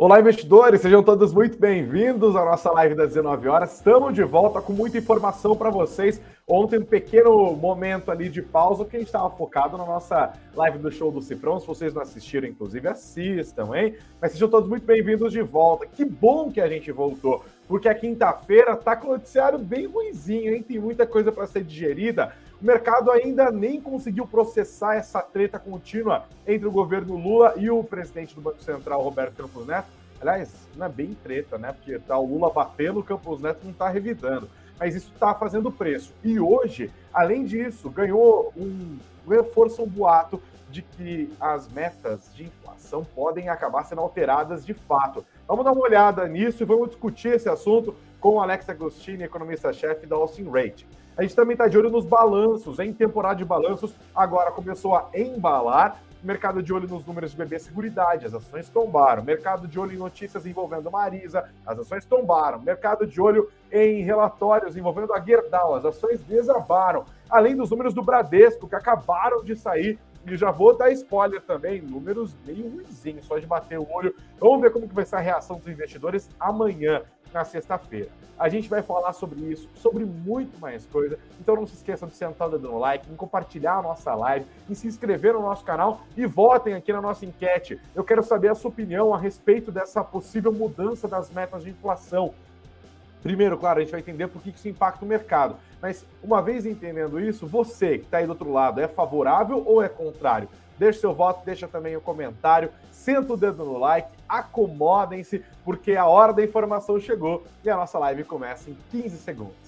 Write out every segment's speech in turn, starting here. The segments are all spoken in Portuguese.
Olá, investidores, sejam todos muito bem-vindos à nossa live das 19 horas. Estamos de volta com muita informação para vocês. Ontem, um pequeno momento ali de pausa, que a gente estava focado na nossa live do show do Cifrão. Se vocês não assistiram, inclusive, assistam, hein? Mas sejam todos muito bem-vindos de volta. Que bom que a gente voltou, porque a quinta-feira tá com o noticiário bem ruimzinho, hein? Tem muita coisa para ser digerida. O mercado ainda nem conseguiu processar essa treta contínua entre o governo Lula e o presidente do Banco Central, Roberto Campos Neto. Aliás, não é bem treta, né? Porque tá o Lula batendo, o Campos Neto não está revidando. Mas isso está fazendo preço. E hoje, além disso, ganhou um reforço, um boato de que as metas de inflação podem acabar sendo alteradas de fato. Vamos dar uma olhada nisso e vamos discutir esse assunto com Alex Agostini, economista-chefe da Austin Rate. A gente também está de olho nos balanços, em temporada de balanços, agora começou a embalar. Mercado de olho nos números de bebê seguridade, as ações tombaram. Mercado de olho em notícias envolvendo Marisa, as ações tombaram. Mercado de olho em relatórios envolvendo a Gerdau, as ações desabaram. Além dos números do Bradesco, que acabaram de sair e já vou dar spoiler também, números meio ruizinhos, só de bater o olho. Vamos ver como que vai ser a reação dos investidores amanhã, na sexta-feira. A gente vai falar sobre isso, sobre muito mais coisa. Então não se esqueçam de sentar dando no like, em compartilhar a nossa live, em se inscrever no nosso canal e votem aqui na nossa enquete. Eu quero saber a sua opinião a respeito dessa possível mudança das metas de inflação. Primeiro, claro, a gente vai entender por que isso impacta o mercado. Mas uma vez entendendo isso, você que está aí do outro lado, é favorável ou é contrário? Deixe seu voto, deixa também o um comentário, senta o dedo no like, acomodem-se, porque a hora da informação chegou e a nossa live começa em 15 segundos.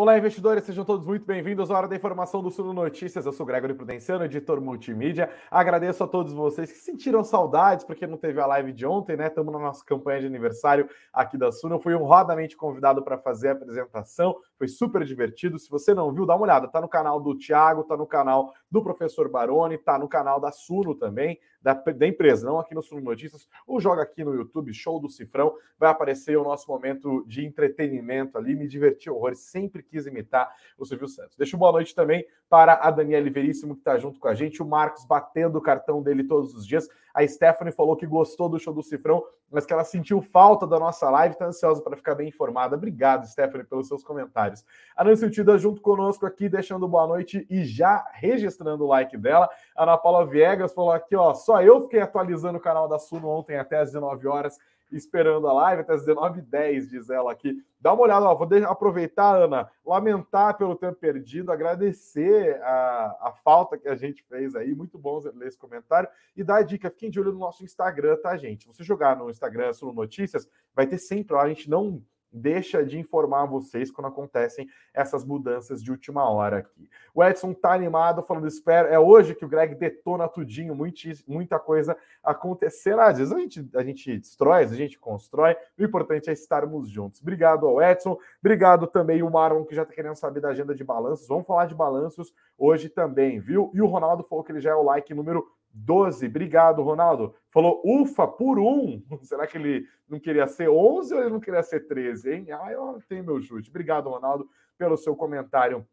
Olá, investidores, sejam todos muito bem-vindos à Hora da Informação do Suno Notícias. Eu sou Gregory Prudenciano, editor multimídia. Agradeço a todos vocês que sentiram saudades, porque não teve a live de ontem, né? Estamos na nossa campanha de aniversário aqui da Suno. Eu fui honradamente convidado para fazer a apresentação, foi super divertido. Se você não viu, dá uma olhada. Tá no canal do Thiago, tá no canal do professor Baroni, tá no canal da Suno também da, da empresa, não aqui no Sul Notícias, ou joga aqui no YouTube, Show do Cifrão, vai aparecer o nosso momento de entretenimento ali, me diverti horrores, sempre quis imitar o Silvio Santos. Deixa uma boa noite também para a Daniela Veríssimo, que está junto com a gente, o Marcos batendo o cartão dele todos os dias, a Stephanie falou que gostou do show do Cifrão, mas que ela sentiu falta da nossa live, está ansiosa para ficar bem informada. Obrigado, Stephanie, pelos seus comentários. A Nancy Tida junto conosco aqui, deixando boa noite e já registrando o like dela. A Ana Paula Viegas falou aqui, ó, só eu fiquei atualizando o canal da Suno ontem até às 19 horas esperando a live até as 19h10, diz ela aqui. Dá uma olhada, ó, vou aproveitar, Ana, lamentar pelo tempo perdido, agradecer a, a falta que a gente fez aí. Muito bom ler esse comentário. E dar a dica, fiquem de olho no nosso Instagram, tá, gente? Se você jogar no Instagram sobre notícias, vai ter sempre lá, a gente não deixa de informar vocês quando acontecem essas mudanças de última hora aqui. O Edson tá animado, falando, espero, é hoje que o Greg detona tudinho, muita coisa acontecerá. Às vezes a gente, a gente destrói, a gente constrói, o importante é estarmos juntos. Obrigado ao Edson, obrigado também o Marlon, que já tá querendo saber da agenda de balanços, vamos falar de balanços hoje também, viu? E o Ronaldo falou que ele já é o like número 12. Obrigado, Ronaldo. Falou ufa por um. Será que ele não queria ser 11 ou ele não queria ser 13, hein? Ah, eu tenho meu chute. Obrigado, Ronaldo, pelo seu comentário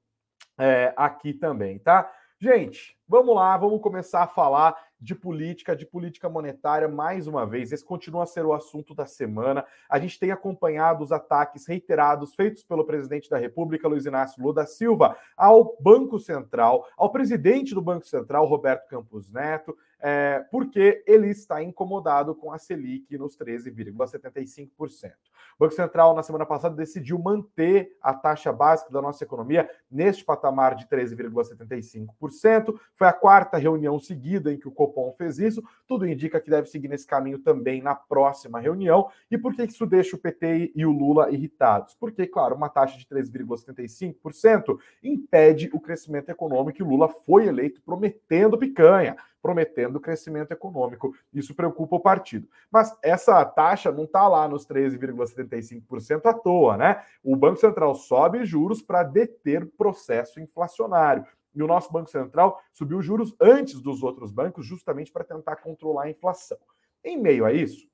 é, aqui também, tá? Gente, vamos lá, vamos começar a falar de política, de política monetária mais uma vez. Esse continua a ser o assunto da semana. A gente tem acompanhado os ataques reiterados feitos pelo presidente da República, Luiz Inácio Lula da Silva, ao Banco Central, ao presidente do Banco Central, Roberto Campos Neto, é, porque ele está incomodado com a Selic nos 13,75%. O Banco Central, na semana passada, decidiu manter a taxa básica da nossa economia neste patamar de 13,75%. Foi a quarta reunião seguida em que o Copom fez isso. Tudo indica que deve seguir nesse caminho também na próxima reunião. E por que isso deixa o PT e o Lula irritados? Porque, claro, uma taxa de 13,75% impede o crescimento econômico e o Lula foi eleito prometendo picanha prometendo crescimento econômico. Isso preocupa o partido. Mas essa taxa não está lá nos 13,75% à toa, né? O Banco Central sobe juros para deter processo inflacionário. E o nosso Banco Central subiu juros antes dos outros bancos, justamente para tentar controlar a inflação. Em meio a isso,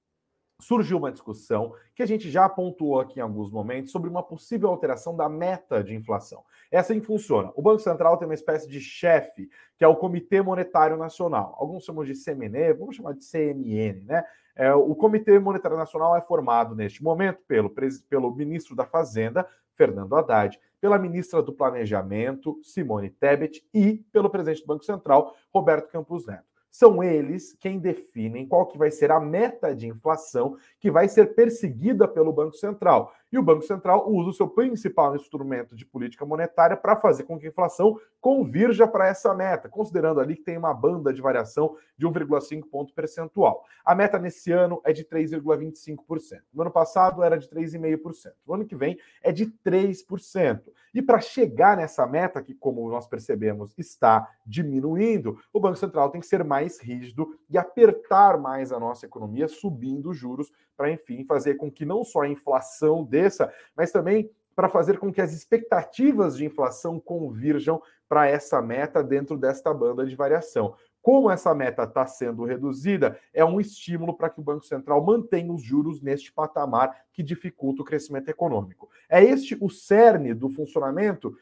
surgiu uma discussão que a gente já pontuou aqui em alguns momentos sobre uma possível alteração da meta de inflação. É assim que funciona. O Banco Central tem uma espécie de chefe, que é o Comitê Monetário Nacional. Alguns chamam de CMN, vamos chamar de CMN, né? É, o Comitê Monetário Nacional é formado neste momento pelo, pelo ministro da Fazenda, Fernando Haddad, pela ministra do Planejamento, Simone Tebet, e pelo presidente do Banco Central, Roberto Campos Neto são eles quem definem qual que vai ser a meta de inflação que vai ser perseguida pelo Banco Central. E o Banco Central usa o seu principal instrumento de política monetária para fazer com que a inflação convirja para essa meta, considerando ali que tem uma banda de variação de 1,5 ponto percentual. A meta nesse ano é de 3,25%. No ano passado era de 3,5%. No ano que vem é de 3%. E para chegar nessa meta, que como nós percebemos está diminuindo, o Banco Central tem que ser mais rígido e apertar mais a nossa economia, subindo juros, para enfim fazer com que não só a inflação desça, mas também para fazer com que as expectativas de inflação convirjam para essa meta dentro desta banda de variação. Como essa meta está sendo reduzida, é um estímulo para que o Banco Central mantenha os juros neste patamar que dificulta o crescimento econômico. É este o cerne do funcionamento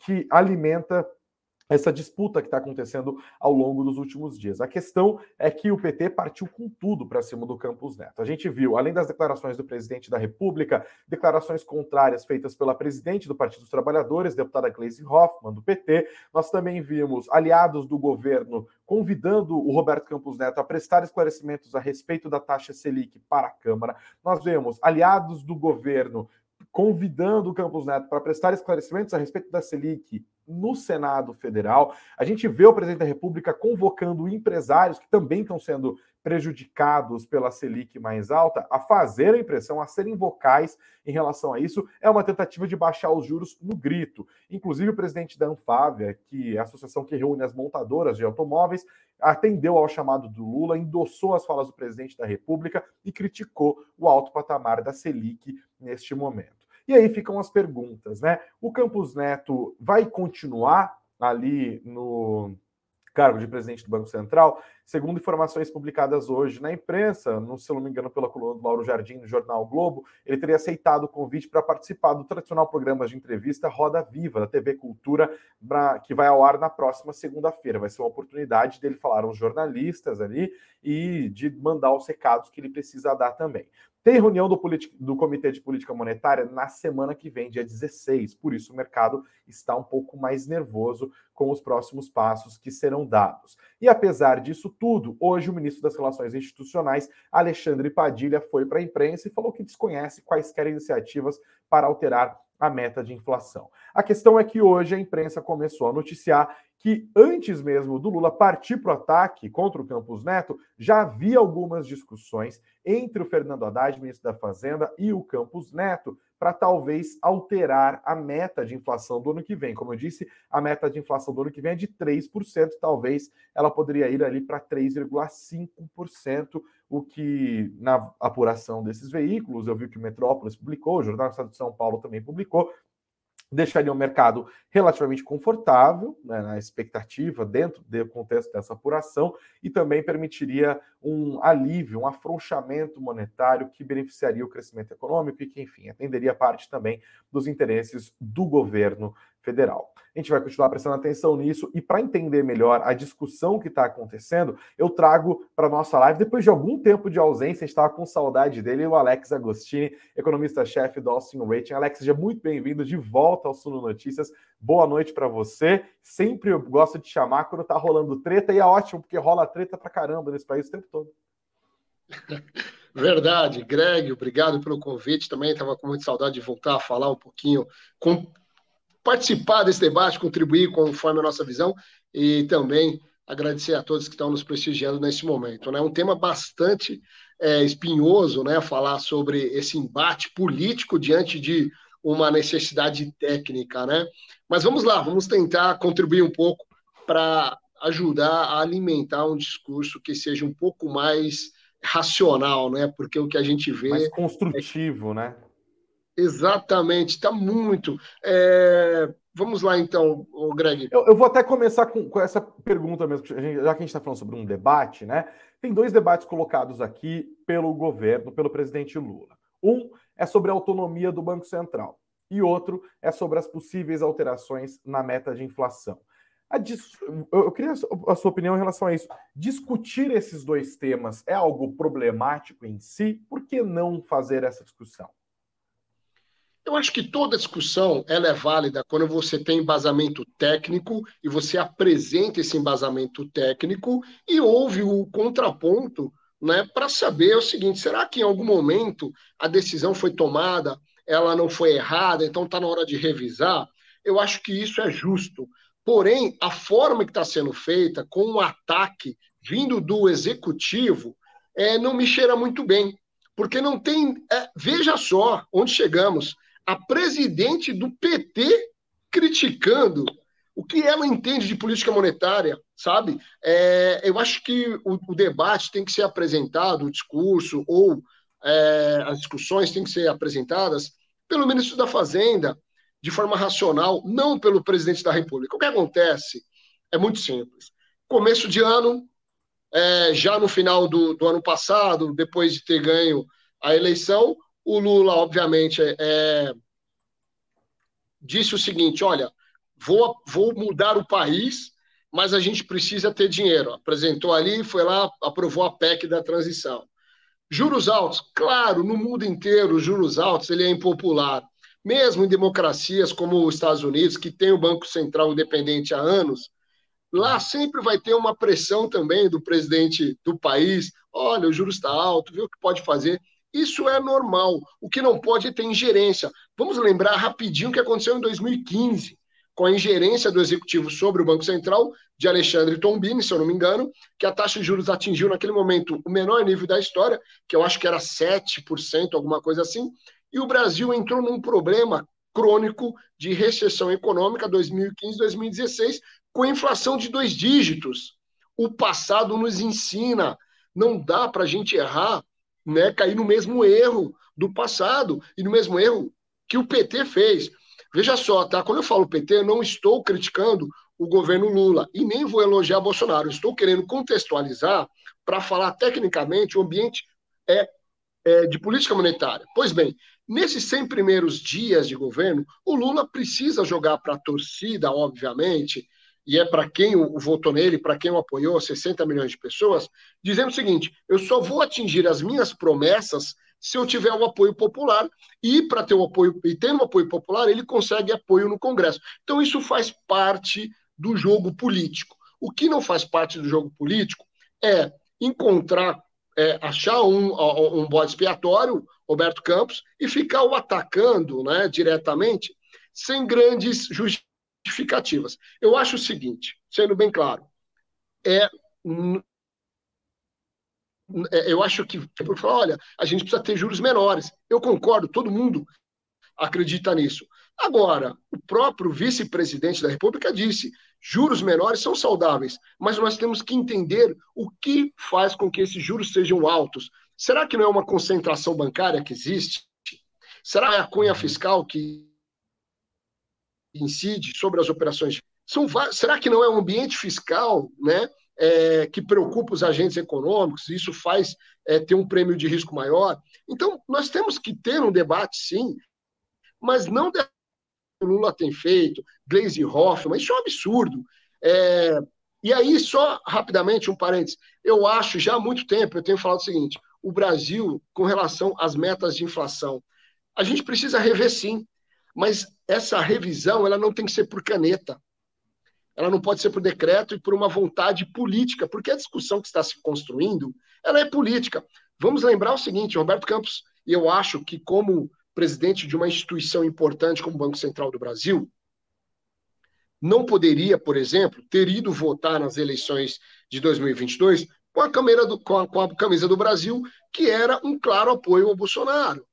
que alimenta essa disputa que está acontecendo ao longo dos últimos dias. A questão é que o PT partiu com tudo para cima do Campos Neto. A gente viu, além das declarações do presidente da República, declarações contrárias feitas pela presidente do Partido dos Trabalhadores, deputada Gleisi Hoffmann, do PT. Nós também vimos aliados do governo convidando o Roberto Campos Neto a prestar esclarecimentos a respeito da taxa Selic para a Câmara. Nós vemos aliados do governo convidando o Campos Neto para prestar esclarecimentos a respeito da Selic no Senado Federal. A gente vê o presidente da República convocando empresários que também estão sendo prejudicados pela Selic mais alta a fazer a impressão, a serem vocais em relação a isso. É uma tentativa de baixar os juros no grito. Inclusive, o presidente da Anfávia, que é a associação que reúne as montadoras de automóveis, atendeu ao chamado do Lula, endossou as falas do presidente da República e criticou o alto patamar da Selic neste momento. E aí ficam as perguntas, né? O Campos Neto vai continuar ali no cargo de presidente do Banco Central? Segundo informações publicadas hoje na imprensa, no, se não me engano, pela coluna do Lauro Jardim, no jornal Globo, ele teria aceitado o convite para participar do tradicional programa de entrevista Roda Viva, da TV Cultura, pra, que vai ao ar na próxima segunda-feira. Vai ser uma oportunidade dele falar aos jornalistas ali e de mandar os recados que ele precisa dar também. Tem reunião do, do, Comitê de Política Monetária na semana que vem, dia 16. Por isso, o mercado está um pouco mais nervoso com os próximos passos que serão dados. E apesar disso tudo, hoje o ministro das Relações Institucionais, Alexandre Padilha, foi para a imprensa e falou que desconhece quaisquer iniciativas para alterar a meta de inflação. A questão é que hoje a imprensa começou a noticiar que antes mesmo do Lula partir para o ataque contra o Campos Neto, já havia algumas discussões entre o Fernando Haddad, ministro da Fazenda, e o Campos Neto, para talvez alterar a meta de inflação do ano que vem. Como eu disse, a meta de inflação do ano que vem é de 3%, talvez ela poderia ir ali para 3,5%, o que na apuração desses veículos, eu vi que o Metrópolis publicou, o Jornal do Estado de São Paulo também publicou, deixaria o mercado relativamente confortável né, na expectativa, dentro do contexto dessa apuração, e também permitiria um alívio, um afrouxamento monetário que beneficiaria o crescimento econômico e que, enfim, atenderia parte também dos interesses do governo federal. A gente vai continuar prestando atenção nisso e para entender melhor a discussão que está acontecendo, eu trago para nossa live, depois de algum tempo de ausência, a gente estava com saudade dele, o Alex Agostini, economista-chefe do Austin Rating. Alex, seja muito bem-vindo de volta ao Suno Notícias. Boa noite para você. Sempre eu gosto de chamar quando está rolando treta e é ótimo, porque rola treta para caramba nesse país o tempo todo. Verdade, Greg, obrigado pelo convite. Também estava com muita saudade de voltar a falar um pouquinho, com, participar desse debate, contribuir conforme a nossa visão e também agradecer a todos que estão nos prestigiando nesse momento. É né? um tema bastante é, espinhoso, né? Falar sobre esse embate político diante de uma necessidade técnica, né? Mas vamos lá, vamos tentar contribuir um pouco para ajudar a alimentar um discurso que seja um pouco mais racional, né? Porque o que a gente vê mais construtivo, é... né? Exatamente, está muito. É... Vamos lá, então, Greg. Eu, eu, vou até começar com, com essa pergunta mesmo, já que a gente está falando sobre um debate, né? Tem dois debates colocados aqui pelo governo, pelo presidente Lula. Um é sobre a autonomia do Banco Central e outro é sobre as possíveis alterações na meta de inflação. Dis... Eu queria a sua opinião em relação a isso. Discutir esses dois temas é algo problemático em si? Por que não fazer essa discussão? Eu acho que toda discussão ela é válida quando você tem embasamento técnico e você apresenta esse embasamento técnico e ouve o contraponto né, para saber o seguinte: será que em algum momento a decisão foi tomada, ela não foi errada, então está na hora de revisar? Eu acho que isso é justo. Porém, a forma que está sendo feita, com um ataque vindo do executivo, é, não me cheira muito bem. Porque não tem. É, veja só onde chegamos a presidente do PT criticando o que ela entende de política monetária, sabe? É, eu acho que o, o, debate tem que ser apresentado, o discurso ou é, as discussões têm que ser apresentadas pelo ministro da Fazenda de forma racional, não pelo presidente da República. O que acontece é muito simples. Começo de ano, é, já no final do, do ano passado, depois de ter ganho a eleição, o Lula, obviamente, é, é, disse o seguinte: olha, vou, vou mudar o país, mas a gente precisa ter dinheiro. Apresentou ali, foi lá, aprovou a PEC da transição. Juros altos, claro, no mundo inteiro, juros altos ele é impopular. Mesmo em democracias como os Estados Unidos, que tem o Banco Central independente há anos, lá sempre vai ter uma pressão também do presidente do país. Olha, o juros está alto, vê o que pode fazer. Isso é normal. O que não pode é ter ingerência. Vamos lembrar rapidinho o que aconteceu em 2015, com a ingerência do executivo sobre o Banco Central, de Alexandre Tombini, se eu não me engano, que a taxa de juros atingiu naquele momento o menor nível da história, que eu acho que era 7%, alguma coisa assim, e o Brasil entrou num problema crônico de recessão econômica 2015-2016, com inflação de dois dígitos. O passado nos ensina, não dá para a gente errar né, cair no mesmo erro do passado e no mesmo erro que o PT fez. Veja só, tá? Quando eu falo PT, eu não estou criticando o governo Lula e nem vou elogiar Bolsonaro. estou querendo contextualizar para falar tecnicamente o ambiente é, é, de política monetária. Pois bem, nesses 100 primeiros dias de governo, o Lula precisa jogar para a torcida, obviamente, e é para quem votou nele, para quem o apoiou, 60 milhões de pessoas, dizendo o seguinte: eu só vou atingir as minhas promessas se eu tiver o apoio popular, e para ter o apoio, e tendo o apoio popular, ele consegue apoio no Congresso. Então, isso faz parte do jogo político. O que não faz parte do jogo político é encontrar, é, achar um, um bode expiatório, Roberto Campos, e ficar o atacando né, diretamente, sem grandes justificativas justificativas. Eu acho o seguinte, sendo bem claro, é, é eu acho que, falar, olha, a gente precisa ter juros menores. Eu concordo, todo mundo acredita nisso. Agora, o próprio vice-presidente da República disse: juros menores são saudáveis, mas nós temos que entender o que faz com que esses juros sejam altos. Será que não é uma concentração bancária que existe? Será que é a cunha fiscal que incide sobre as operações. São, será que não é um ambiente fiscal né, é, que preocupa os agentes econômicos? Isso faz é, ter um prêmio de risco maior? Então, nós temos que ter um debate, sim, mas não o Lula tem feito, Glaze Hoffman, isso é um absurdo. É, e aí, só rapidamente, um parênteses, eu acho, já há muito tempo, eu tenho falado o seguinte, o Brasil, com relação às metas de inflação, a gente precisa rever sim, mas essa revisão ela não tem que ser por caneta. Ela não pode ser por decreto e por uma vontade política, porque a discussão que está se construindo, ela é política. Vamos lembrar o seguinte, Roberto Campos, eu acho que como presidente de uma instituição importante como o Banco Central do Brasil, não poderia, por exemplo, ter ido votar nas eleições de 2022 com a, do, com a, com a camisa do Brasil, que era um claro apoio ao Bolsonaro.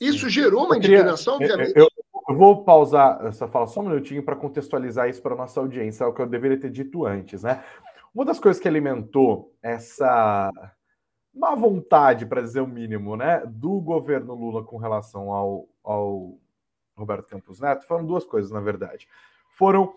Isso gerou uma indignação, obviamente. Eu, eu vou pausar essa fala só um minutinho para contextualizar isso para nossa audiência, é o que eu deveria ter dito antes, né? Uma das coisas que alimentou essa má vontade, para dizer o mínimo, né, do governo Lula com relação ao ao Roberto Campos Neto foram duas coisas, na verdade. Foram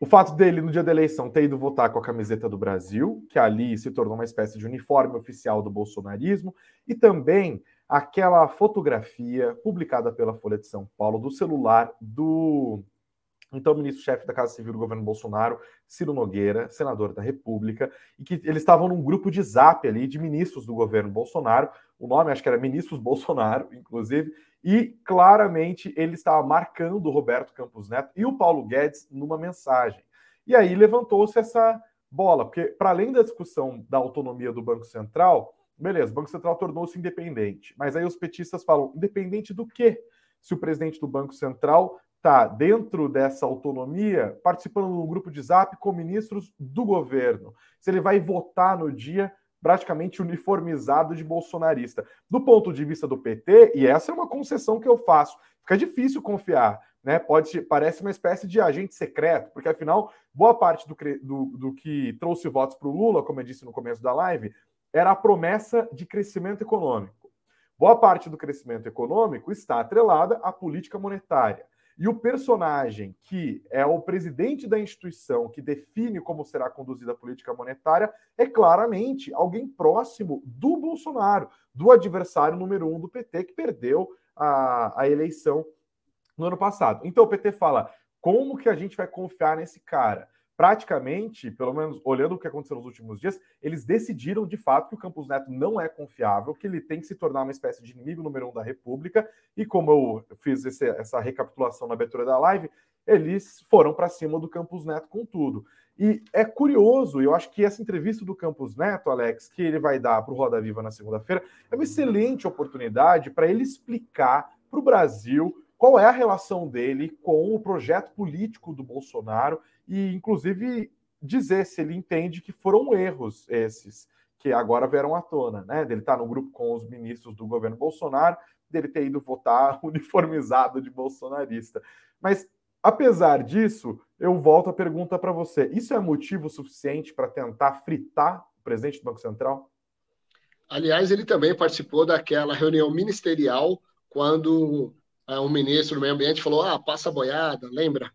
o fato dele, no dia da eleição, ter ido votar com a camiseta do Brasil, que ali se tornou uma espécie de uniforme oficial do bolsonarismo, e também aquela fotografia publicada pela Folha de São Paulo do celular do então ministro-chefe da Casa Civil do governo Bolsonaro, Ciro Nogueira, senador da República, e que eles estavam num grupo de zap ali de ministros do governo Bolsonaro, o nome acho que era Ministros Bolsonaro, inclusive, e claramente ele estava marcando o Roberto Campos Neto e o Paulo Guedes numa mensagem. E aí levantou-se essa bola, porque para além da discussão da autonomia do Banco Central, beleza, o Banco Central tornou-se independente, mas aí os petistas falam, independente do quê? Se o presidente do Banco Central está dentro dessa autonomia, participando de um grupo de zap com ministros do governo, se ele vai votar no dia praticamente uniformizado de bolsonarista. Do ponto de vista do PT, e essa é uma concessão que eu faço, fica difícil confiar, né? Pode parece uma espécie de agente secreto, porque afinal boa parte do, do, do que trouxe votos para o Lula, como eu disse no começo da live, era a promessa de crescimento econômico. Boa parte do crescimento econômico está atrelada à política monetária. E o personagem que é o presidente da instituição que define como será conduzida a política monetária é claramente alguém próximo do Bolsonaro, do adversário número um do PT, que perdeu a, a eleição no ano passado. Então o PT fala: como que a gente vai confiar nesse cara? Praticamente, pelo menos olhando o que aconteceu nos últimos dias, eles decidiram de fato que o Campos Neto não é confiável, que ele tem que se tornar uma espécie de inimigo número um da República. E como eu fiz esse, essa recapitulação na abertura da live, eles foram para cima do Campos Neto com tudo. E é curioso, eu acho que essa entrevista do Campos Neto, Alex, que ele vai dar para o Roda Viva na segunda-feira, é uma excelente oportunidade para ele explicar para o Brasil qual é a relação dele com o projeto político do Bolsonaro e, inclusive, dizer se ele entende que foram erros esses que agora vieram à tona, né? Dele estar tá no grupo com os ministros do governo Bolsonaro, dele ter ido votar uniformizado de bolsonarista. Mas, apesar disso, eu volto a pergunta para você: isso é motivo suficiente para tentar fritar o presidente do Banco Central? Aliás, ele também participou daquela reunião ministerial quando uh, um ministro do meio ambiente falou: ah, passa boiada, lembra?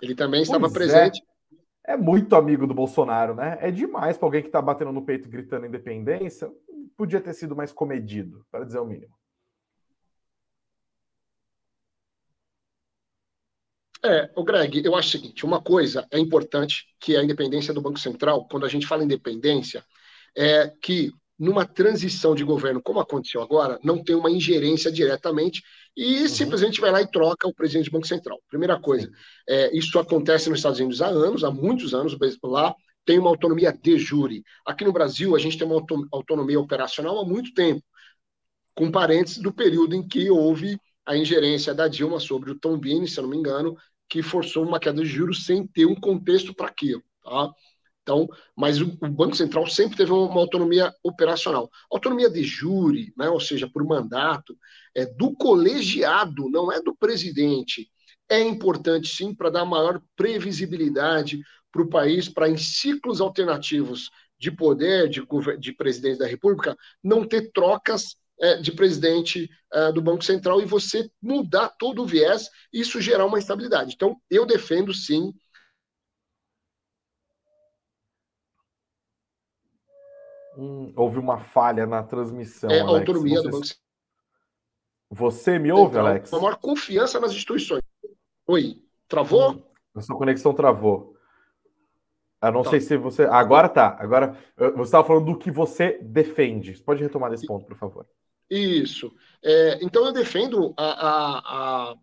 Ele também pois estava é. presente. É. é. muito amigo do Bolsonaro, né? É demais para alguém que está batendo no peito gritando independência. Podia ter sido mais comedido, para dizer o mínimo. É, o Greg, eu acho o seguinte: uma coisa é importante, que é a independência do Banco Central, quando a gente fala independência, é que numa transição de governo, como aconteceu agora, não tem uma ingerência diretamente e uhum. simplesmente vai lá e troca o presidente do Banco Central. Primeira coisa, é, isso acontece nos Estados Unidos há anos, há muitos anos, lá tem uma autonomia de jure. Aqui no Brasil, a gente tem uma autonomia operacional há muito tempo, com parênteses do período em que houve a ingerência da Dilma sobre o Tom Bini, se eu não me engano, que forçou uma queda de juros sem ter um contexto para aquilo. Tá? Então, mas o, Banco Central sempre teve uma, autonomia operacional. Autonomia de júri, né, ou seja, por mandato, é do colegiado, não é do presidente. É importante, sim, para dar maior previsibilidade para o país, para em ciclos alternativos de poder, de, de presidente da República, não ter trocas é, de presidente é, do Banco Central e você mudar todo o viés isso gerar uma estabilidade. Então, eu defendo, sim, Houve uma falha na transmissão. É a autonomia você... do Banco Você me ouve, então, Alex? Uma maior confiança nas instituições. Oi, travou? Hum, a sua conexão travou. Eu não tá. sei se você. Agora tá. Agora você estava falando do que você defende. Você pode retomar desse ponto, por favor. Isso. É, então eu defendo a, a, a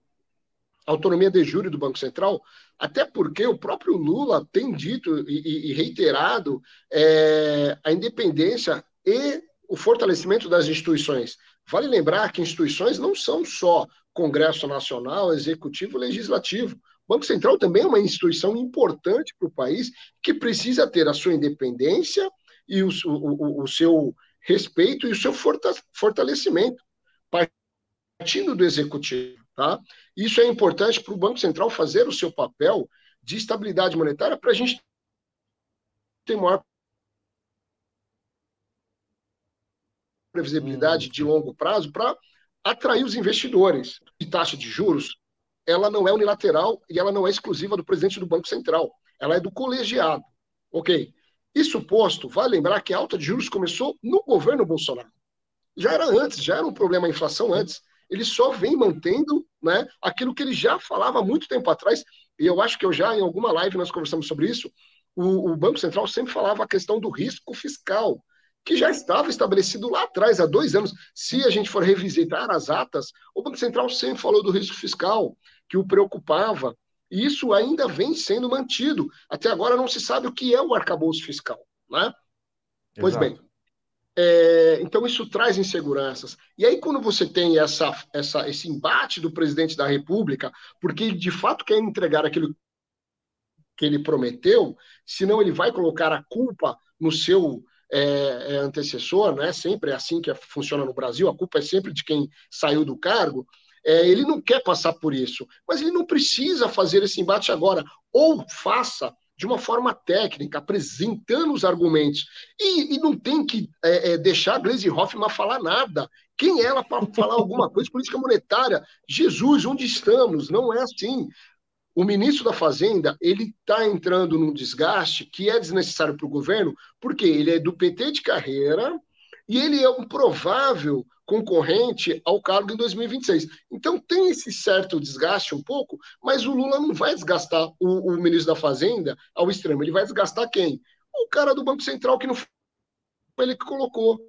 autonomia de júri do Banco Central, até porque o próprio Lula tem dito e, e reiterado é, a independência e o fortalecimento das instituições. Vale lembrar que instituições não são só Congresso Nacional, Executivo, Legislativo. O Banco Central também é uma instituição importante para o país que precisa ter a sua independência e o, o, o seu respeito e o seu fortalecimento, partindo do Executivo. Tá? Isso é importante para o Banco Central fazer o seu papel de estabilidade monetária para a gente ter maior previsibilidade hum. de longo prazo para atrair os investidores. E taxa de juros, ela não é unilateral e ela não é exclusiva do presidente do Banco Central. Ela é do colegiado. Ok. Isso posto, vale lembrar que a alta de juros começou no governo Bolsonaro. Já era antes, já era um problema a inflação antes. Ele só vem mantendo né, aquilo que ele já falava há muito tempo atrás, e eu acho que eu já, em alguma live, nós conversamos sobre isso. O, o Banco Central sempre falava a questão do risco fiscal, que já estava estabelecido lá atrás, há dois anos. Se a gente for revisitar as atas, o Banco Central sempre falou do risco fiscal, que o preocupava, e isso ainda vem sendo mantido. Até agora não se sabe o que é o arcabouço fiscal. Né? Pois bem. É, então isso traz inseguranças. E aí, quando você tem essa, essa, esse embate do presidente da República, porque ele de fato quer entregar aquilo que ele prometeu, senão ele vai colocar a culpa no seu é, é, antecessor, né? Sempre é assim que funciona no Brasil, a culpa é sempre de quem saiu do cargo. É, ele não quer passar por isso, mas ele não precisa fazer esse embate agora. Ou faça de uma forma técnica, apresentando os argumentos. E, e não tem que é, é, deixar a Gleisi Hoffmann falar nada. Quem é ela para falar alguma coisa? Política monetária. Jesus, onde estamos? Não é assim. O ministro da Fazenda ele está entrando num desgaste que é desnecessário para o governo, porque ele é do PT de carreira e ele é um provável concorrente ao cargo em 2026. Então tem esse certo desgaste um pouco, mas o Lula não vai desgastar o, o ministro da Fazenda ao extremo. Ele vai desgastar quem? O cara do Banco Central que não foi ele que colocou.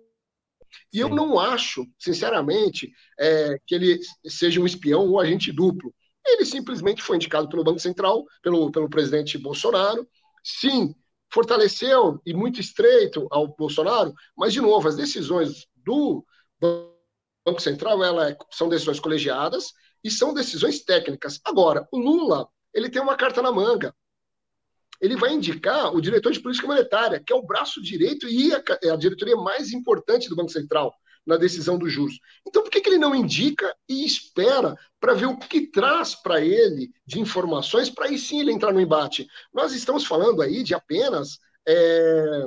E eu não acho, sinceramente, é, que ele seja um espião ou agente duplo. Ele simplesmente foi indicado pelo Banco Central, pelo, pelo presidente Bolsonaro. Sim, fortaleceu e muito estreito ao Bolsonaro, mas, de novo, as decisões do Banco Central ela é, são decisões colegiadas e são decisões técnicas. Agora, o Lula ele tem uma carta na manga. Ele vai indicar o diretor de política monetária, que é o braço direito e a, é a diretoria mais importante do Banco Central na decisão dos juros. Então, por que, que ele não indica e espera para ver o que traz para ele de informações para aí sim ele entrar no embate? Nós estamos falando aí de apenas é,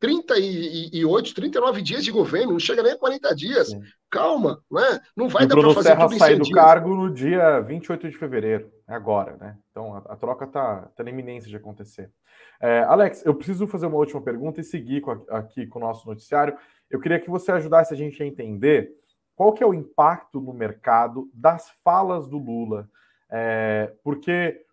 38, 39 dias de governo, não chega nem a 40 dias. Sim. Calma, não é? Não vai e dar para fazer Serra tudo sair do cargo no dia 28 de fevereiro, é agora, né? Então a, a troca está tá na iminência de acontecer. É, Alex, eu preciso fazer uma última pergunta e seguir com a, aqui com o nosso noticiário. Eu queria que você ajudasse a gente a entender qual que é o impacto no mercado das falas do Lula. É, porque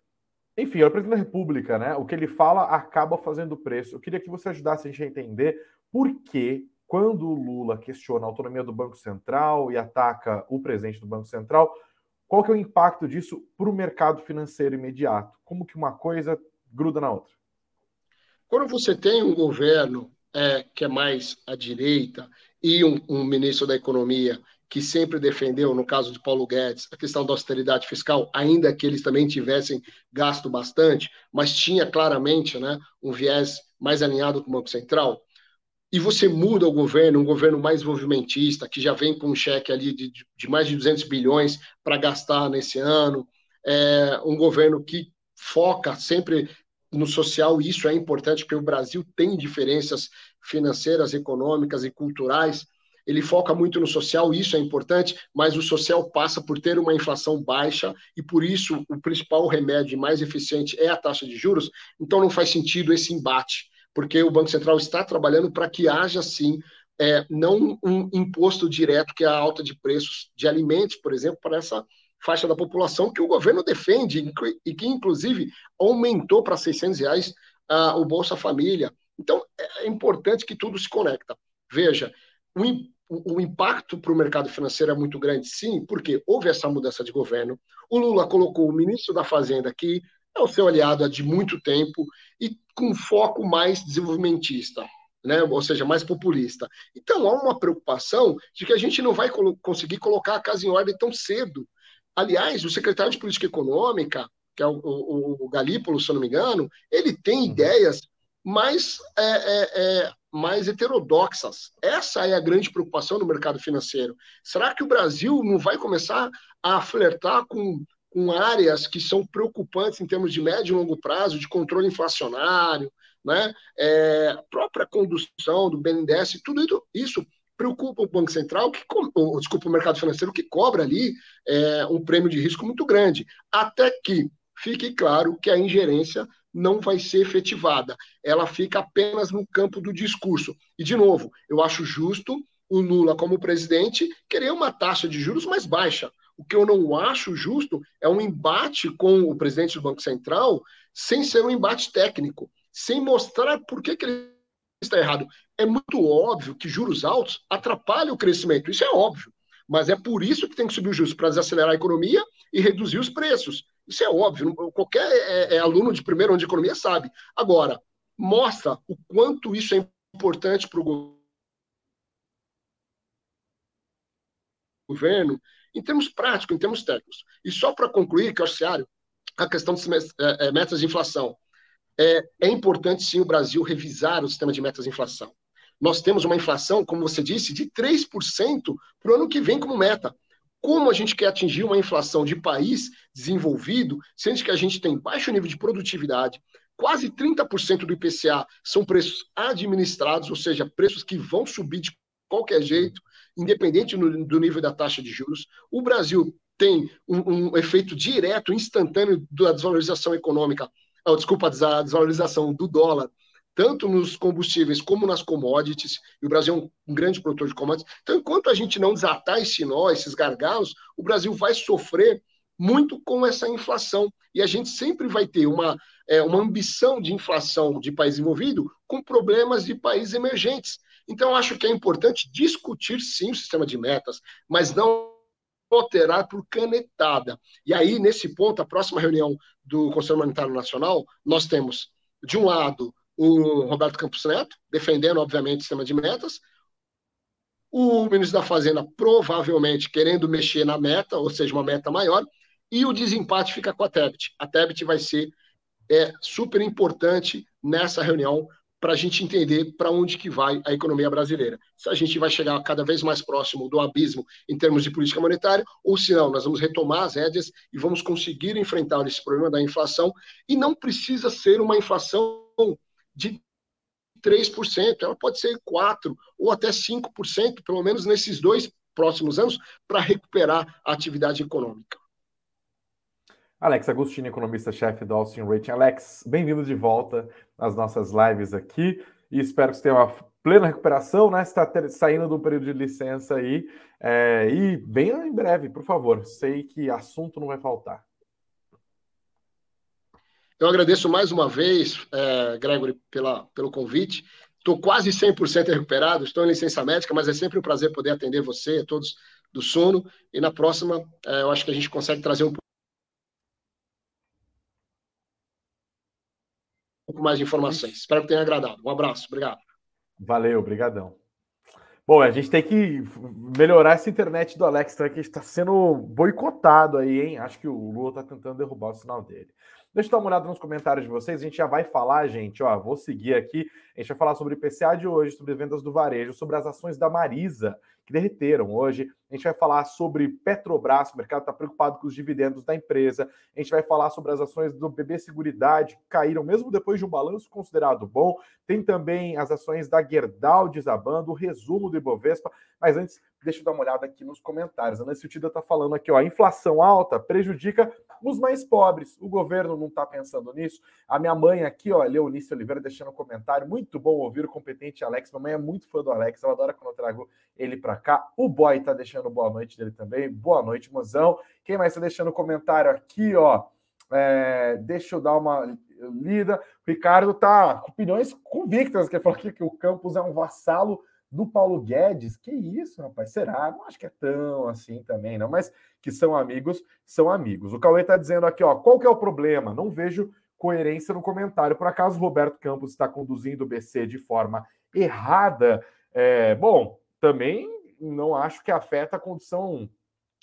enfim, é o presidente da República, né? O que ele fala acaba fazendo preço. Eu queria que você ajudasse a gente a entender por que, quando o Lula questiona a autonomia do Banco Central e ataca o presidente do Banco Central, qual que é o impacto disso para o mercado financeiro imediato? Como que uma coisa gruda na outra? Quando você tem um governo é, que é mais à direita e um, um ministro da Economia que sempre defendeu, no caso de Paulo Guedes, a questão da austeridade fiscal, ainda que eles também tivessem gasto bastante, mas tinha claramente né, um viés mais alinhado com o Banco Central, e você muda o governo, um governo mais movimentista, que já vem com um cheque ali de, de mais de 200 bilhões para gastar nesse ano, é, um governo que foca sempre no social, isso é importante, porque o Brasil tem diferenças financeiras, econômicas e culturais, ele foca muito no social, isso é importante, mas o social passa por ter uma inflação baixa e por isso o principal remédio mais eficiente é a taxa de juros. Então não faz sentido esse embate, porque o Banco Central está trabalhando para que haja sim é, não um imposto direto, que é a alta de preços de alimentos, por exemplo, para essa faixa da população que o governo defende e que, inclusive, aumentou para 600 reais uh, o Bolsa Família. Então, é importante que tudo se conecta. Veja, o, o impacto para o mercado financeiro é muito grande, sim, porque houve essa mudança de governo. O Lula colocou o ministro da Fazenda, que é o seu aliado há de muito tempo, e com foco mais desenvolvimentista. Né? ou seja, mais populista. Então há uma preocupação de que a gente não vai conseguir colocar a casa em ordem tão cedo. Aliás, o secretário de Política Econômica, que é o, o, o Galípolo, se eu não me engano, ele tem uhum. ideias mais é, é, é, mais heterodoxas. Essa é a grande preocupação no mercado financeiro. Será que o Brasil não vai começar a flertar com, com áreas que são preocupantes em termos de médio e longo prazo, de controle inflacionário, né? É, própria condução do BNDES, tudo isso preocupa o Banco Central, que, ou, desculpa, o mercado financeiro, que cobra ali é, um prêmio de risco muito grande, até que fique claro que a ingerência não vai ser efetivada, ela fica apenas no campo do discurso. E, de novo, eu acho justo o Lula, como presidente, querer uma taxa de juros mais baixa. O que eu não acho justo é um embate com o presidente do Banco Central sem ser um embate técnico, sem mostrar por que, que ele está errado. É muito óbvio que juros altos atrapalham o crescimento, isso é óbvio. Mas é por isso que tem que subir os juros, para desacelerar a economia e reduzir os preços. Isso é óbvio, qualquer é, é aluno de primeiro ano de economia sabe. Agora, mostra o quanto isso é importante para o governo, em termos práticos, em termos técnicos. E só para concluir, que eu a questão de é, é, metas de inflação. É, é importante, sim, o Brasil revisar o sistema de metas de inflação. Nós temos uma inflação, como você disse, de 3% para o ano que vem como meta. Como a gente quer atingir uma inflação de país desenvolvido, sendo que a gente tem baixo nível de produtividade, quase 30% do IPCA são preços administrados, ou seja, preços que vão subir de qualquer jeito, independente do nível da taxa de juros. O Brasil tem um, um efeito direto, instantâneo da desvalorização econômica, oh, desculpa, da desvalorização do dólar tanto nos combustíveis como nas commodities, e o Brasil é um, grande produtor de commodities. Então, enquanto a gente não desatar esse nó, esses gargalos, o Brasil vai sofrer muito com essa inflação. E a gente sempre vai ter uma, é, uma ambição de inflação de país envolvido com problemas de países emergentes. Então, acho que é importante discutir sim o sistema de metas, mas não alterar por canetada. E aí, nesse ponto, a próxima reunião do Conselho Monetário Nacional, nós temos, de um lado, o Roberto Campos Neto, defendendo, obviamente, o sistema de metas, o ministro da Fazenda provavelmente querendo mexer na meta, ou seja, uma meta maior, e o desempate fica com a Tebet. A Tebet vai ser é, super importante nessa reunião para a gente entender para onde que vai a economia brasileira. Se a gente vai chegar cada vez mais próximo do abismo em termos de política monetária, ou se não, nós vamos retomar as rédeas e vamos conseguir enfrentar esse problema da inflação, e não precisa ser uma inflação de 3%, ela pode ser 4% ou até 5%, pelo menos nesses dois próximos anos, para recuperar a atividade econômica. Alex Agostini, economista-chefe do Austin Rating. Alex, bem-vindo de volta às nossas lives aqui e espero que você tenha uma plena recuperação, né? Você está saindo do período de licença aí é, e venha em breve, por favor. Sei que assunto não vai faltar. Eu agradeço mais uma vez, é, Gregory, pela, pelo convite. Estou quase 100% recuperado, estou em licença médica, mas é sempre um prazer poder atender você e todos do sono. E na próxima, é, eu acho que a gente consegue trazer um pouco mais de informações. Espero que tenha agradado. Um abraço, obrigado. Valeu, obrigadão. Bom, a gente tem que melhorar essa internet do Alex, tá, que está sendo boicotado aí, hein? Acho que o Lula está tentando derrubar o sinal dele. Deixa eu dar uma olhada nos comentários de vocês. A gente já vai falar, gente. Ó, vou seguir aqui. A gente vai falar sobre o IPCA de hoje, sobre vendas do varejo, sobre as ações da Marisa, que derreteram hoje. A gente vai falar sobre Petrobras, o mercado está preocupado com os dividendos da empresa. A gente vai falar sobre as ações do BB Seguridade, que caíram mesmo depois de um balanço considerado bom. Tem também as ações da Gerdau desabando, o resumo do Ibovespa. Mas antes, deixa eu dar uma olhada aqui nos comentários. A Nancy Tida está falando aqui, ó, inflação alta prejudica os mais pobres. O governo não está pensando nisso. A minha mãe aqui, ó, Leonice Oliveira, deixando um comentário. Muito bom ouvir o competente Alex. Mamãe é muito fã do Alex, ela adora quando eu trago ele para cá. O boy está deixando boa noite dele também. Boa noite, mozão. Quem mais está deixando comentário aqui, ó? É, deixa eu dar uma lida. O Ricardo tá com opiniões convictas, que falou aqui que o Campos é um vassalo do Paulo Guedes. Que isso, rapaz? Será? Não acho que é tão assim também, não. Mas que são amigos, são amigos. O Cauê está dizendo aqui, ó, qual que é o problema? Não vejo coerência no comentário. Por acaso o Roberto Campos está conduzindo o BC de forma errada? É, bom, também não acho que afeta a condição.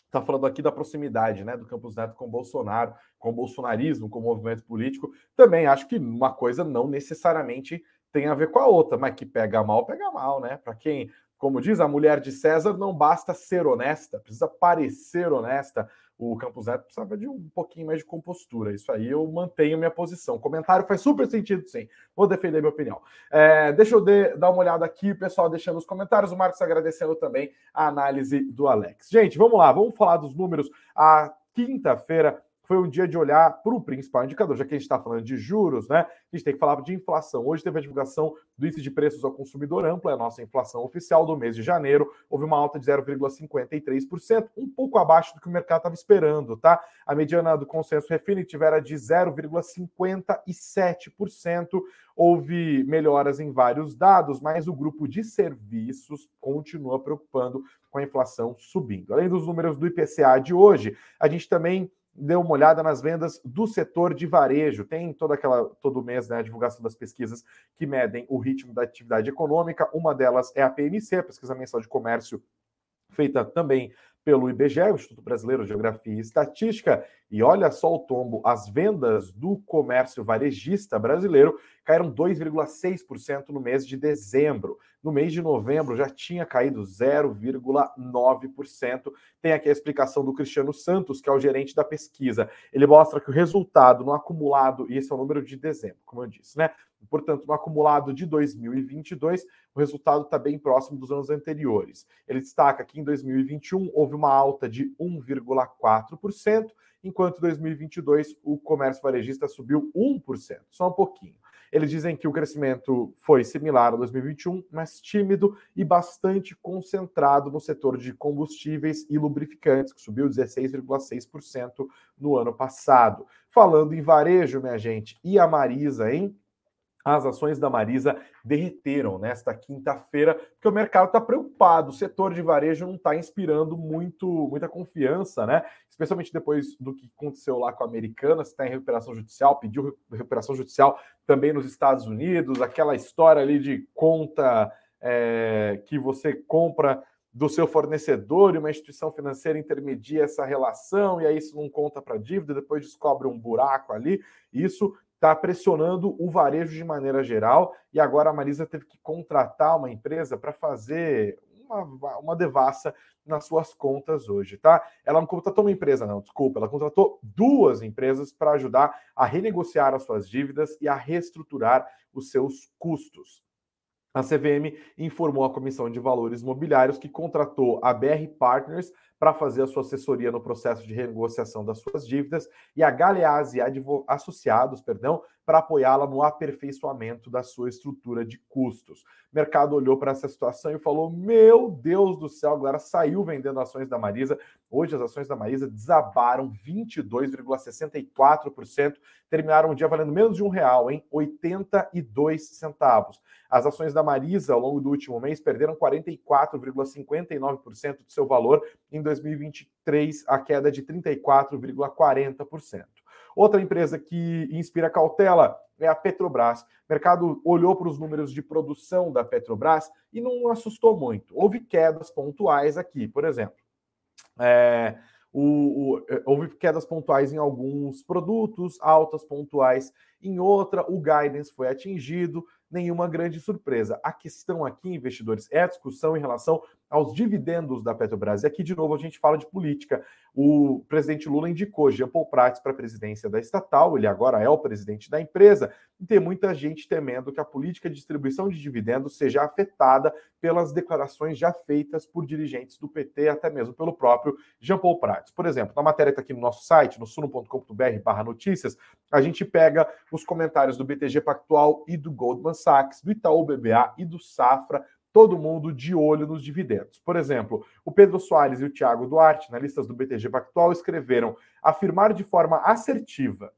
Está falando aqui da proximidade né, do Campos Neto com Bolsonaro, com o bolsonarismo, com o movimento político. Também acho que uma coisa não necessariamente tem a ver com a outra, mas que pega mal, pega mal, né? Para quem Como diz a mulher de César, não basta ser honesta, precisa parecer honesta. O Campos Neto precisava de um pouquinho mais de compostura. Isso aí eu mantenho minha posição. O comentário faz super sentido, sim. Vou defender minha opinião. É, deixa eu de, dar uma olhada aqui, pessoal deixando os comentários. O Marcos agradecendo também a análise do Alex. Gente, vamos lá, vamos falar dos números. A quinta-feira foi um dia de olhar para o principal indicador, já que a gente está falando de juros, né? A gente tem que falar de inflação. Hoje teve a divulgação do índice de preços ao consumidor amplo, é a nossa inflação oficial do mês de janeiro. Houve uma alta de 0,53%, um pouco abaixo do que o mercado estava esperando, tá? A mediana do consenso Refinitiv era de 0,57%. Houve melhoras em vários dados, mas o grupo de serviços continua preocupando com a inflação subindo. Além dos números do IPCA de hoje, a gente também deu uma olhada nas vendas do setor de varejo. Tem toda aquela todo mês né, a divulgação das pesquisas que medem o ritmo da atividade econômica. Uma delas é a PMC, a pesquisa mensal de comércio feita também pelo IBGE, Instituto Brasileiro de Geografia e Estatística, e olha só o tombo, as vendas do comércio varejista brasileiro caíram 2,6% no mês de dezembro. No mês de novembro já tinha caído 0,9%. Tem aqui a explicação do Cristiano Santos, que é o gerente da pesquisa. Ele mostra que o resultado no acumulado, e esse é o número de dezembro, como eu disse, né? Portanto, no acumulado de 2022, o resultado está bem próximo dos anos anteriores. Ele destaca que em 2021 houve uma alta de 1,4%, enquanto em 2022 o comércio varejista subiu 1%, só um pouquinho. Eles dizem que o crescimento foi similar a 2021, mas tímido e bastante concentrado no setor de combustíveis e lubrificantes, que subiu 16,6% no ano passado. Falando em varejo, minha gente, e a Marisa, hein? As ações da Marisa derreteram nesta quinta-feira, porque o mercado está preocupado, o setor de varejo não está inspirando muito, muita confiança, né? Especialmente depois do que aconteceu lá com a Americana, está em recuperação judicial, pediu recuperação judicial também nos Estados Unidos, aquela história ali de conta é, que você compra do seu fornecedor e uma instituição financeira intermedia essa relação, e aí isso não conta para dívida, depois descobre um buraco ali. Isso está pressionando o varejo de maneira geral e agora a Marisa teve que contratar uma empresa para fazer uma, uma devassa nas suas contas hoje, tá? Ela não contratou uma empresa, não, desculpa, ela contratou duas empresas para ajudar a renegociar as suas dívidas e a reestruturar os seus custos. A CVM informou a Comissão de Valores Mobiliários que contratou a BR Partners para fazer a sua assessoria no processo de renegociação das suas dívidas e a Galeazzi Associados, perdão, para apoiá-la no aperfeiçoamento da sua estrutura de custos. O mercado olhou para essa situação e falou: Meu Deus do céu, agora saiu vendendo ações da Marisa. Hoje as ações da Marisa desabaram 22,64%, terminaram o dia valendo menos de um real, em 82 centavos. As ações da Marisa, ao longo do último mês, perderam 44,59% do seu valor em 2023, a queda de 34,40%. Outra empresa que inspira cautela é a Petrobras. O mercado olhou para os números de produção da Petrobras e não assustou muito. Houve quedas pontuais aqui, por exemplo. É, o, o, houve quedas pontuais em alguns produtos, altas pontuais em outra, o guidance foi atingido, nenhuma grande surpresa. A questão aqui, investidores, é a discussão em relação aos dividendos da Petrobras. E aqui, de novo, a gente fala de política. O presidente Lula indicou Jean Paul Prats para a presidência da estatal, ele agora é o presidente da empresa, e tem muita gente temendo que a política de distribuição de dividendos seja afetada pelas declarações já feitas por dirigentes do PT, até mesmo pelo próprio Jean Paul Prats. Por exemplo, na matéria está aqui no nosso site, no suno.com.br notícias, a gente pega os comentários do BTG Pactual e do Goldman Sachs, do Itaú BBA e do Safra, todo mundo de olho nos dividendos. Por exemplo, o Pedro Soares e o Tiago Duarte, analistas do BTG Pactual, escreveram afirmar de forma assertiva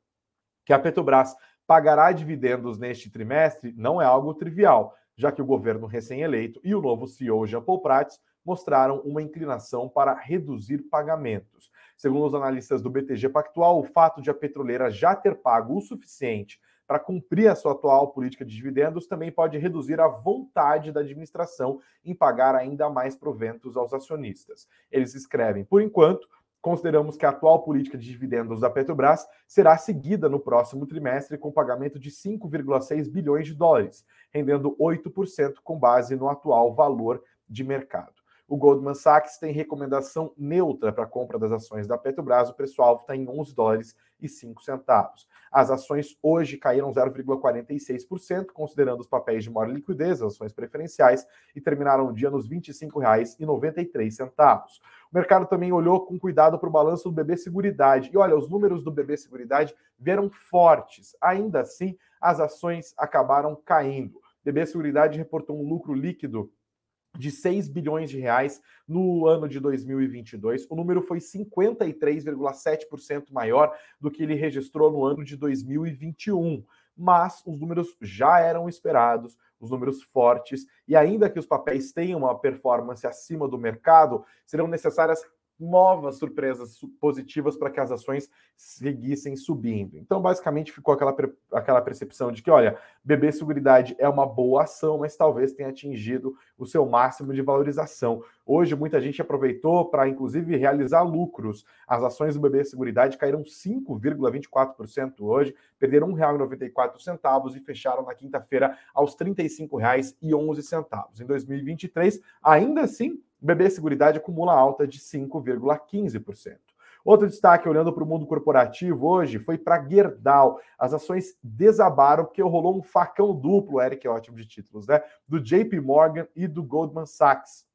que a Petrobras pagará dividendos neste trimestre não é algo trivial, já que o governo recém-eleito e o novo CEO Jean Paul Prats mostraram uma inclinação para reduzir pagamentos. Segundo os analistas do BTG Pactual, o fato de a petroleira já ter pago o suficiente para cumprir a sua atual política de dividendos também pode reduzir a vontade da administração em pagar ainda mais proventos aos acionistas. Eles escrevem, por enquanto, consideramos que a atual política de dividendos da Petrobras será seguida no próximo trimestre com pagamento de 5,6 bilhões de dólares, rendendo 8% com base no atual valor de mercado. O Goldman Sachs tem recomendação neutra para a compra das ações da Petrobras. O preço-alvo está em 11 dólares e 5 centavos. As ações hoje caíram 0,46%, considerando os papéis de maior liquidez, as ações preferenciais, e terminaram o dia nos R$ 25,93. O mercado também olhou com cuidado para o balanço do BB Seguridade. E olha, os números do BB Seguridade vieram fortes. Ainda assim, as ações acabaram caindo. BB Seguridade reportou um lucro líquido de 6 bilhões de reais no ano de 2022. O número foi 53,7% maior do que ele registrou no ano de 2021. Mas os números já eram esperados, os números fortes, e ainda que os papéis tenham uma performance acima do mercado, serão necessárias novas surpresas positivas para que as ações seguissem subindo. Então, basicamente, ficou aquela, aquela percepção de que, olha, BB Seguridade é uma boa ação, mas talvez tenha atingido o seu máximo de valorização. Hoje, muita gente aproveitou para, inclusive, realizar lucros. As ações do BB Seguridade caíram 5,24% hoje, perderam R$ 1,94 e fecharam na quinta-feira aos R$ 35,11. Em 2023, ainda assim, o BB Seguridade acumula alta de 5,15%. Outro destaque, olhando para o mundo corporativo hoje, foi para Gerdau. As ações desabaram porque rolou um facão duplo, Eric, é ótimo de títulos, né? Do JP Morgan e do Goldman Sachs.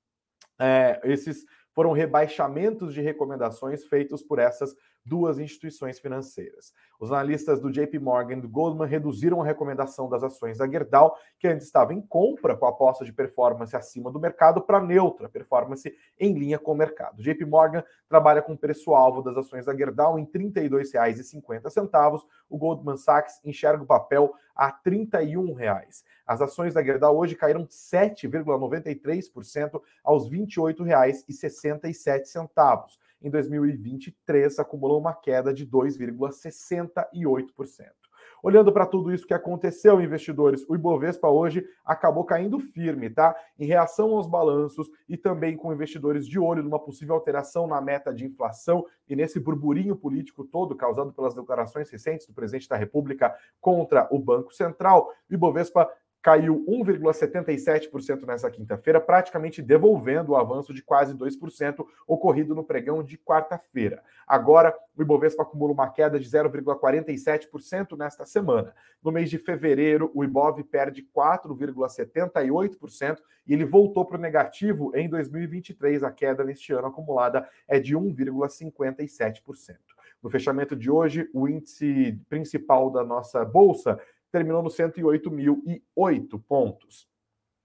É, esses foram rebaixamentos de recomendações feitos por essas duas instituições financeiras. Os analistas do JP Morgan e do Goldman reduziram a recomendação das ações da Gerdau, que antes estava em compra com a aposta de performance acima do mercado, para neutra, performance em linha com o mercado. O JP Morgan trabalha com o preço-alvo das ações da Gerdau em R$ 32,50. O Goldman Sachs enxerga o papel a 31 reais. As ações da Gerdau hoje caíram 7,93% aos R$ 28,67 em 2023 acumulou uma queda de 2,68%. Olhando para tudo isso que aconteceu, investidores, o Ibovespa hoje acabou caindo firme, tá? Em reação aos balanços e também com investidores de olho numa possível alteração na meta de inflação e nesse burburinho político todo causado pelas declarações recentes do presidente da República contra o Banco Central. O Ibovespa caiu 1,77% nessa quinta-feira, praticamente devolvendo o avanço de quase 2% ocorrido no pregão de quarta-feira. Agora, o Ibovespa acumula uma queda de 0,47% nesta semana. No mês de fevereiro, o Ibov perde 4,78% e ele voltou para o negativo em 2023. A queda neste ano acumulada é de 1,57%. No fechamento de hoje, o índice principal da nossa bolsa terminou no 108.008 pontos.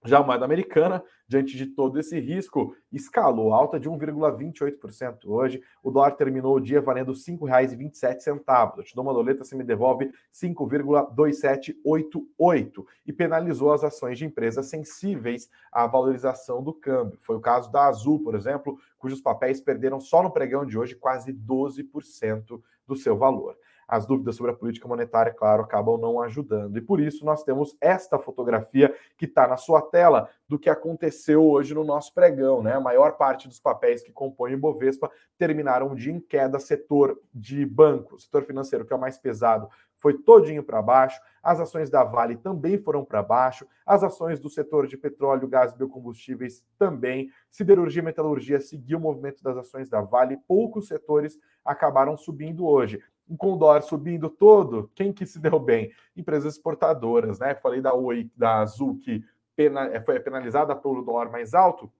Já a moeda americana, diante de todo esse risco, escalou alta de 1,28% hoje. O dólar terminou o dia valendo R$ 5,27. Eu te dou uma doleta, você me devolve 5,2788 e penalizou as ações de empresas sensíveis à valorização do câmbio. Foi o caso da Azul, por exemplo, cujos papéis perderam só no pregão de hoje quase 12% do seu valor as dúvidas sobre a política monetária, claro, acabam não ajudando. E por isso nós temos esta fotografia que está na sua tela do que aconteceu hoje no nosso pregão, né? A maior parte dos papéis que compõem o Bovespa terminaram de em queda, setor de banco, setor financeiro que é o mais pesado, foi todinho para baixo. As ações da Vale também foram para baixo. As ações do setor de petróleo, gás e biocombustíveis também. Siderurgia e metalurgia seguiu o movimento das ações da Vale. Poucos setores acabaram subindo hoje o dólar subindo todo, quem que se deu bem? Empresas exportadoras, né? Falei da Oi, da Azul, que pena, é, foi penalizada pelo dólar mais alto.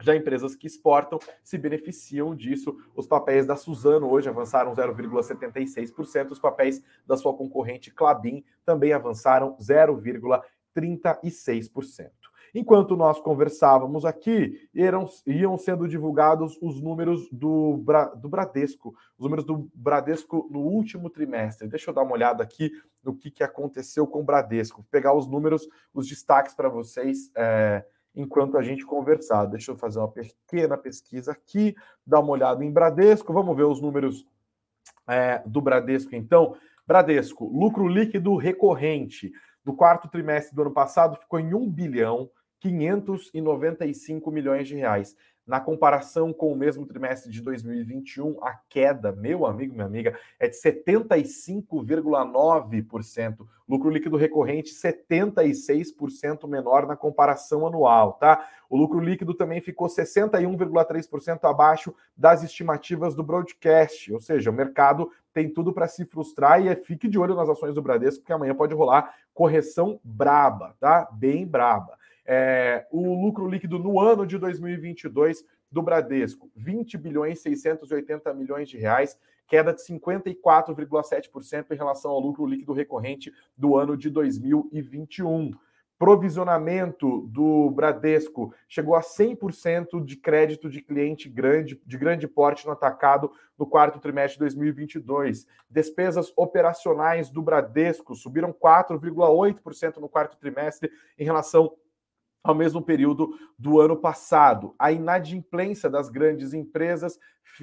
Já empresas que exportam se beneficiam disso. Os papéis da Suzano hoje avançaram 0,76%, os papéis da sua concorrente Clabin também avançaram 0,36%. Enquanto nós conversávamos aqui, eram, iam sendo divulgados os números do, do Bradesco, os números do Bradesco no último trimestre. Deixa eu dar uma olhada aqui no que, que aconteceu com o Bradesco. Vou pegar os números, os destaques para vocês. É, enquanto a gente conversar. Deixa eu fazer uma pequena pesquisa aqui, dar uma olhada em Bradesco. Vamos ver os números é, do Bradesco, então. Bradesco, lucro líquido recorrente do quarto trimestre do ano passado ficou em 1 bilhão 595 milhões de reais. Na comparação com o mesmo trimestre de 2021, a queda, meu amigo, minha amiga, é de 75,9%. Lucro líquido recorrente 76% menor na comparação anual, tá? O lucro líquido também ficou 61,3% abaixo das estimativas do broadcast, ou seja, o mercado tem tudo para se frustrar e é, fique de olho nas ações do Bradesco, porque amanhã pode rolar correção braba, tá? Bem braba. É, o lucro líquido no ano de 2022 do Bradesco, 20 bilhões 680 milhões de reais, queda de 54,7% em relação ao lucro líquido recorrente do ano de 2021 provisionamento do Bradesco chegou a 100% de crédito de cliente grande, de grande porte no atacado no quarto trimestre de 2022. Despesas operacionais do Bradesco subiram 4,8% no quarto trimestre em relação ao mesmo período do ano passado. A inadimplência das grandes empresas,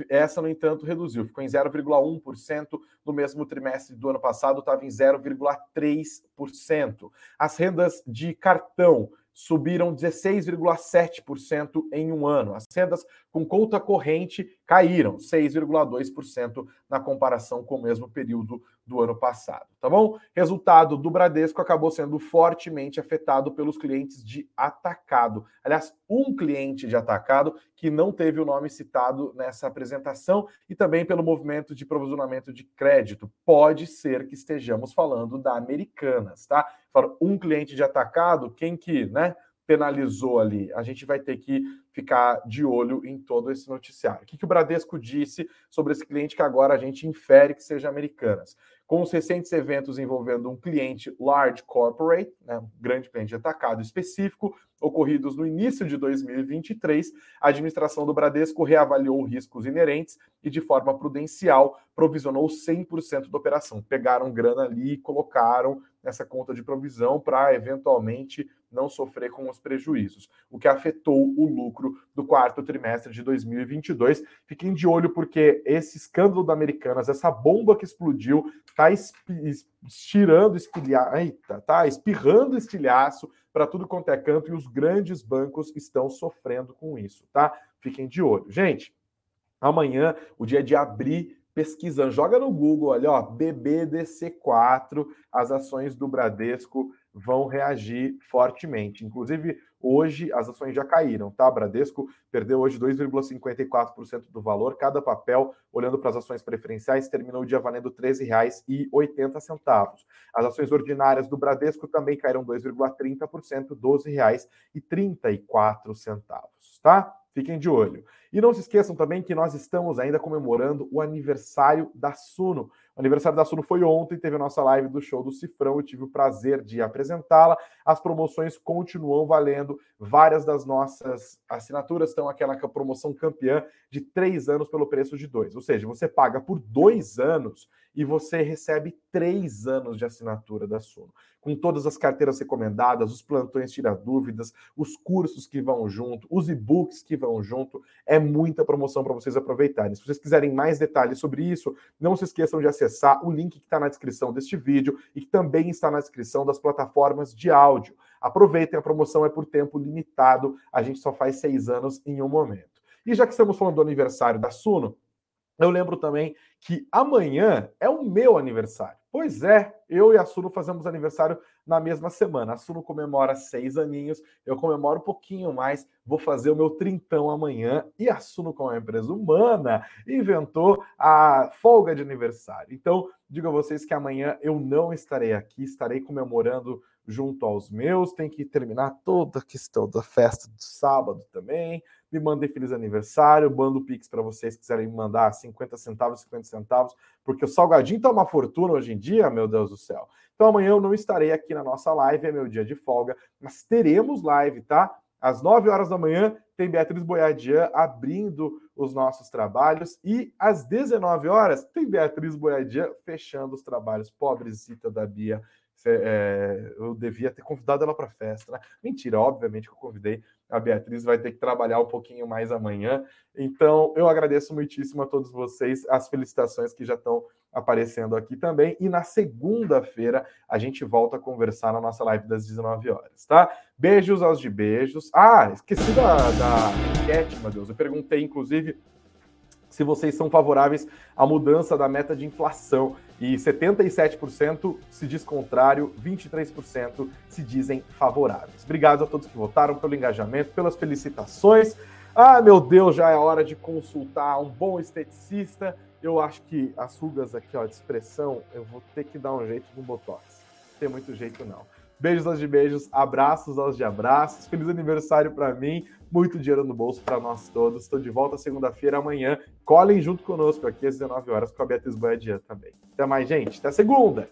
essa, no entanto, reduziu, ficou em 0,1% no mesmo trimestre do ano passado, estava em 0,3%. As rendas de cartão subiram 16,7% em um ano. As rendas com conta corrente caíram 6,2% na comparação com o mesmo período do ano passado, tá bom? Resultado do Bradesco acabou sendo fortemente afetado pelos clientes de atacado. Aliás, um cliente de atacado que não teve o nome citado nessa apresentação e também pelo movimento de provisionamento de crédito. Pode ser que estejamos falando da Americanas, tá? Um cliente de atacado, quem que, né? penalizou ali. A gente vai ter que ficar de olho em todo esse noticiário. O que, que o Bradesco disse sobre esse cliente que agora a gente infere que seja Americanas? Com os recentes eventos envolvendo um cliente large corporate, né, um grande cliente atacado específico, ocorridos no início de 2023, a administração do Bradesco reavaliou riscos inerentes e, de forma prudencial, provisionou 100% da operação. Pegaram grana ali colocaram nessa conta de provisão para eventualmente não sofrer com os prejuízos, o que afetou o lucro do quarto trimestre de 2022. Fiquem de olho porque esse escândalo da Americanas, essa bomba que explodiu, está estirando, espilhar, eita, tá espirrando estilhaço para tudo quanto é canto e os grandes bancos estão sofrendo com isso, tá? Fiquem de olho. Gente, amanhã, o dia de abrir pesquisando, joga no Google, olha, ó, BBDC4, as ações do Bradesco vão reagir fortemente. Inclusive, hoje as ações já caíram, tá? Bradesco perdeu hoje 2,54% do valor. Cada papel, olhando para as ações preferenciais, terminou o dia valendo R$ 13,80. As ações ordinárias do Bradesco também caíram 2,30%, R$ 12,34, tá? Fiquem de olho. E não se esqueçam também que nós estamos ainda comemorando o aniversário da Suno. Aniversário da Suno foi ontem, teve a nossa live do show do Cifrão, eu tive o prazer de apresentá-la. As promoções continuam valendo, várias das nossas assinaturas estão aquela promoção campeã de três anos pelo preço de dois. Ou seja, você paga por dois anos e você recebe três anos de assinatura da Suno. Com todas as carteiras recomendadas, os plantões tira dúvidas, os cursos que vão junto, os e-books que vão junto. É muita promoção para vocês aproveitarem. Se vocês quiserem mais detalhes sobre isso, não se esqueçam de acessar o link que está na descrição deste vídeo e que também está na descrição das plataformas de áudio. Aproveitem, a promoção é por tempo limitado, a gente só faz seis anos em um momento. E já que estamos falando do aniversário da Suno, eu lembro também que amanhã é o meu aniversário. Pois é, eu e a Suno fazemos aniversário na mesma semana. A Suno comemora seis aninhos, eu comemoro um pouquinho mais, vou fazer o meu trintão amanhã. E a Suno, como é uma empresa humana, inventou a folga de aniversário. Então, digo a vocês que amanhã eu não estarei aqui, estarei comemorando junto aos meus. Tem que terminar toda a questão da festa do sábado também me mandem feliz aniversário, mando o Pix para vocês que quiserem mandar 50 centavos, 50 centavos, porque o salgadinho tá uma fortuna hoje em dia, meu Deus do céu. Então amanhã eu não estarei aqui na nossa live, é meu dia de folga, mas teremos live, tá? Às 9 horas da manhã tem Beatriz Boiadian abrindo os nossos trabalhos e às 19 horas tem Beatriz Boiadian fechando os trabalhos. Pobrecita da Bia, é, eu devia ter convidado ela para festa. Né? Mentira, obviamente que eu convidei. A Beatriz vai ter que trabalhar um pouquinho mais amanhã. Então, eu agradeço muitíssimo a todos vocês, as felicitações que já estão aparecendo aqui também. E na segunda-feira a gente volta a conversar na nossa live das 19 horas, tá? Beijos aos de beijos. Ah, esqueci da, da enquete, meu Deus. Eu perguntei, inclusive, se vocês são favoráveis à mudança da meta de inflação. E 77% se diz contrário, 23% se dizem favoráveis. Obrigado a todos que votaram pelo engajamento, pelas felicitações. Ah, meu Deus, já é hora de consultar um bom esteticista. Eu acho que as rugas aqui, ó, de expressão, eu vou ter que dar um jeito no Botox. Não tem muito jeito, não. Beijos aos de beijos, abraços aos de abraços. Feliz aniversário para mim, muito dinheiro no bolso para nós todos. Estou de volta segunda-feira amanhã. Colhem junto conosco aqui às 19 horas com a Beatriz Boiadia também. Até mais, gente. Até segunda!